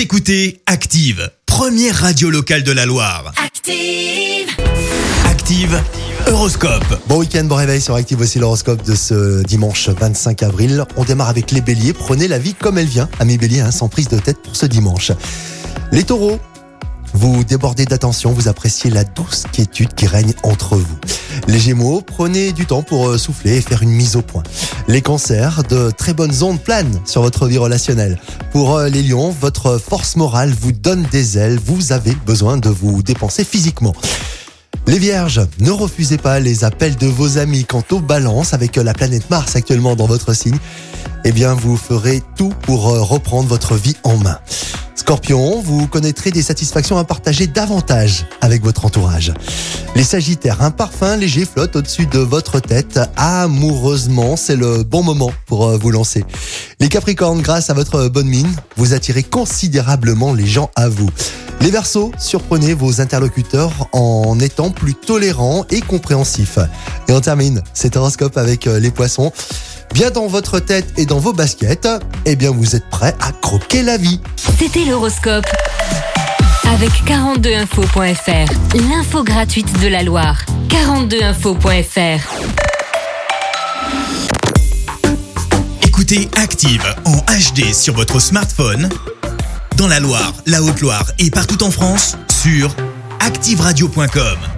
Vous écoutez Active, première radio locale de la Loire. Active. Active, Horoscope. Bon week-end, bon réveil sur Active aussi l'horoscope de ce dimanche 25 avril. On démarre avec les béliers. Prenez la vie comme elle vient. Amis béliers, hein, sans prise de tête pour ce dimanche. Les taureaux, vous débordez d'attention, vous appréciez la douce quiétude qui règne entre vous. Les gémeaux, prenez du temps pour euh, souffler et faire une mise au point. Les cancers, de très bonnes ondes planent sur votre vie relationnelle. Pour euh, les lions, votre force morale vous donne des ailes, vous avez besoin de vous dépenser physiquement. Les vierges, ne refusez pas les appels de vos amis quant aux balances avec la planète Mars actuellement dans votre signe. Eh bien, vous ferez tout pour euh, reprendre votre vie en main. Scorpion, vous connaîtrez des satisfactions à partager davantage avec votre entourage. Les Sagittaires, un parfum léger flotte au-dessus de votre tête. Amoureusement, c'est le bon moment pour euh, vous lancer. Les Capricornes, grâce à votre bonne mine, vous attirez considérablement les gens à vous. Les Verseaux, surprenez vos interlocuteurs en étant plus tolérants et compréhensifs. Et on termine cet horoscope avec euh, les Poissons. Bien dans votre tête et dans vos baskets, eh bien vous êtes prêts à croquer la vie. C'était l'horoscope. Avec 42info.fr, l'info gratuite de la Loire. 42info.fr. Écoutez Active en HD sur votre smartphone, dans la Loire, la Haute-Loire et partout en France, sur ActiveRadio.com.